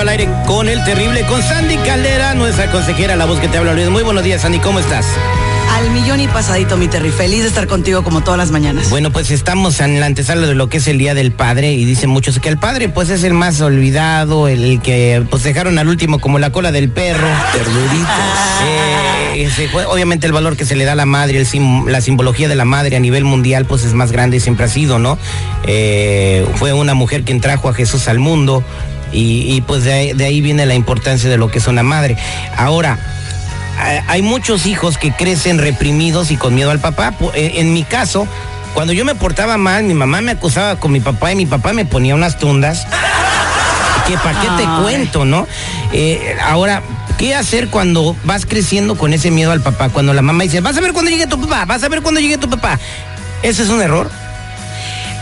Al aire con el terrible, con Sandy Caldera, nuestra consejera, la voz que te habla Luis. Muy buenos días, Sandy, ¿cómo estás? Al millón y pasadito, mi Terry. Feliz de estar contigo como todas las mañanas. Bueno, pues estamos en la antesala de lo que es el Día del Padre y dicen muchos que el padre pues es el más olvidado, el que pues dejaron al último como la cola del perro. Eh, obviamente el valor que se le da a la madre, la simbología de la madre a nivel mundial pues es más grande y siempre ha sido, ¿no? Eh, fue una mujer quien trajo a Jesús al mundo y, pues de ahí viene la importancia de lo que es una madre. Ahora, hay muchos hijos que crecen reprimidos y con miedo al papá. Eh, en mi caso, cuando yo me portaba mal, mi mamá me acusaba con mi papá y mi papá me ponía unas tundas. Que para qué te cuento, ¿no? Eh, ahora, ¿qué hacer cuando vas creciendo con ese miedo al papá? Cuando la mamá dice, vas a ver cuando llegue tu papá, vas a ver cuando llegue tu papá. ¿Ese es un error?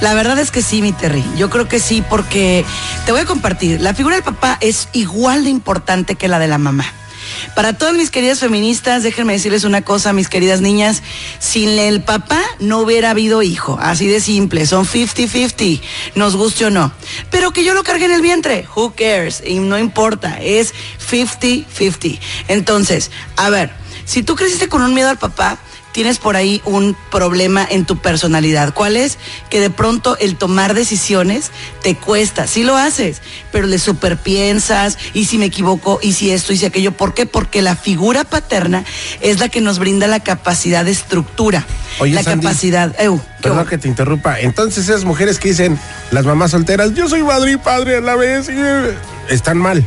La verdad es que sí, mi Terry. Yo creo que sí, porque te voy a compartir. La figura del papá es igual de importante que la de la mamá. Para todas mis queridas feministas, déjenme decirles una cosa, mis queridas niñas, sin el papá no hubiera habido hijo, así de simple, son 50-50, nos guste o no. Pero que yo lo cargue en el vientre, who cares, y no importa, es 50-50. Entonces, a ver, si tú creciste con un miedo al papá, tienes por ahí un problema en tu personalidad. ¿Cuál es? Que de pronto el tomar decisiones te cuesta. Sí lo haces, pero le superpiensas y si me equivoco y si esto y si aquello. ¿Por qué? Porque la figura paterna es la que nos brinda la capacidad de estructura. Oye, la capacidad. Perdón que te interrumpa. Entonces esas mujeres que dicen, las mamás solteras, yo soy madre y padre a la vez, están mal.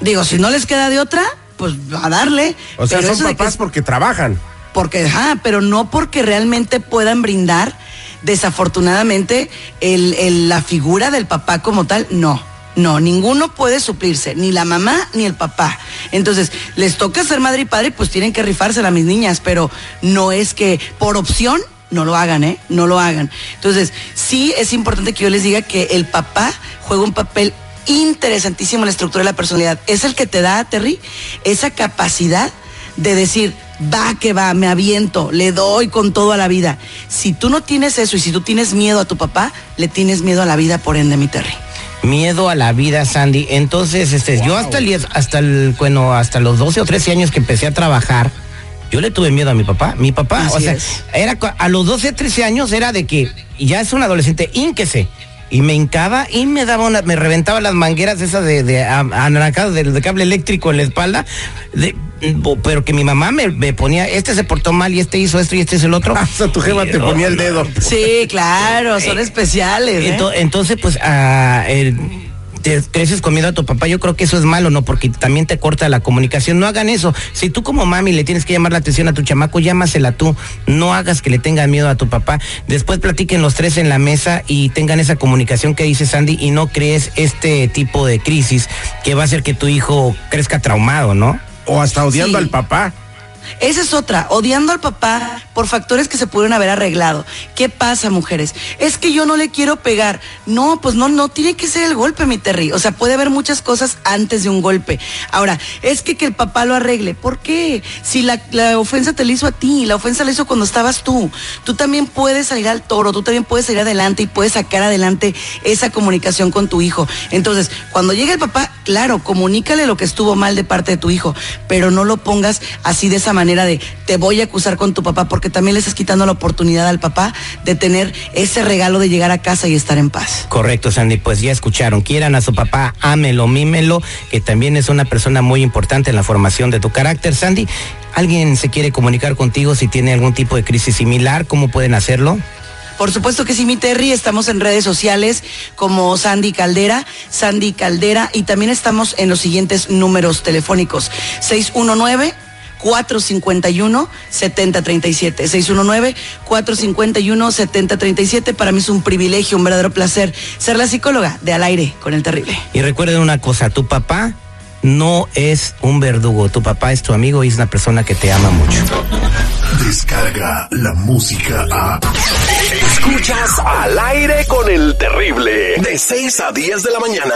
Digo, si no les queda de otra, pues a darle. O sea, son papás porque trabajan porque, ah, pero no porque realmente puedan brindar, desafortunadamente, el, la figura del papá como tal, no. No, ninguno puede suplirse, ni la mamá ni el papá. Entonces, les toca ser madre y padre, pues tienen que rifársela a mis niñas, pero no es que por opción no lo hagan, ¿eh? No lo hagan. Entonces, sí es importante que yo les diga que el papá juega un papel interesantísimo en la estructura de la personalidad. Es el que te da, Terry, esa capacidad de decir, va que va, me aviento, le doy con todo a la vida. Si tú no tienes eso y si tú tienes miedo a tu papá, le tienes miedo a la vida, por ende, mi Terry. Miedo a la vida, Sandy. Entonces, este, yo hasta el, hasta el, bueno, hasta los 12 o 13 años que empecé a trabajar, yo le tuve miedo a mi papá. Mi papá, o sea, era a los 12, 13 años era de que ya es un adolescente, ínquese y me hincaba y me daba una, me reventaba las mangueras esas de, de, de, cable eléctrico en la espalda, pero que mi mamá me, ponía, este se portó mal y este hizo esto y este es el otro. Ah, o sea, tu jeva te ponía el dedo. Sí, claro, son eh, especiales. ¿eh? Entonces, pues, a el, te creces con miedo a tu papá, yo creo que eso es malo, ¿no? Porque también te corta la comunicación. No hagan eso. Si tú como mami le tienes que llamar la atención a tu chamaco, llámasela tú. No hagas que le tengan miedo a tu papá. Después platiquen los tres en la mesa y tengan esa comunicación que dice Sandy y no crees este tipo de crisis que va a hacer que tu hijo crezca traumado, ¿no? O hasta odiando al papá. Esa es otra, odiando al papá por factores que se pudieron haber arreglado. ¿Qué pasa, mujeres? Es que yo no le quiero pegar. No, pues no, no tiene que ser el golpe, mi Terry. O sea, puede haber muchas cosas antes de un golpe. Ahora, es que que el papá lo arregle. ¿Por qué? Si la, la ofensa te la hizo a ti, la ofensa la hizo cuando estabas tú. Tú también puedes salir al toro, tú también puedes salir adelante y puedes sacar adelante esa comunicación con tu hijo. Entonces, cuando llegue el papá, claro, comunícale lo que estuvo mal de parte de tu hijo, pero no lo pongas así de esa manera de te voy a acusar con tu papá, porque también le estás quitando la oportunidad al papá de tener ese regalo de llegar a casa y estar en paz. Correcto, Sandy, pues ya escucharon, quieran a su papá, ámelo, mímelo, que también es una persona muy importante en la formación de tu carácter, Sandy. ¿Alguien se quiere comunicar contigo si tiene algún tipo de crisis similar? ¿Cómo pueden hacerlo? Por supuesto que sí, mi Terry. Estamos en redes sociales como Sandy Caldera, Sandy Caldera, y también estamos en los siguientes números telefónicos. 619 451-7037. 619-451-7037. Para mí es un privilegio, un verdadero placer ser la psicóloga de Al aire con el terrible. Y recuerden una cosa, tu papá no es un verdugo, tu papá es tu amigo y es una persona que te ama mucho. Descarga la música a. Escuchas al aire con el terrible. De 6 a 10 de la mañana.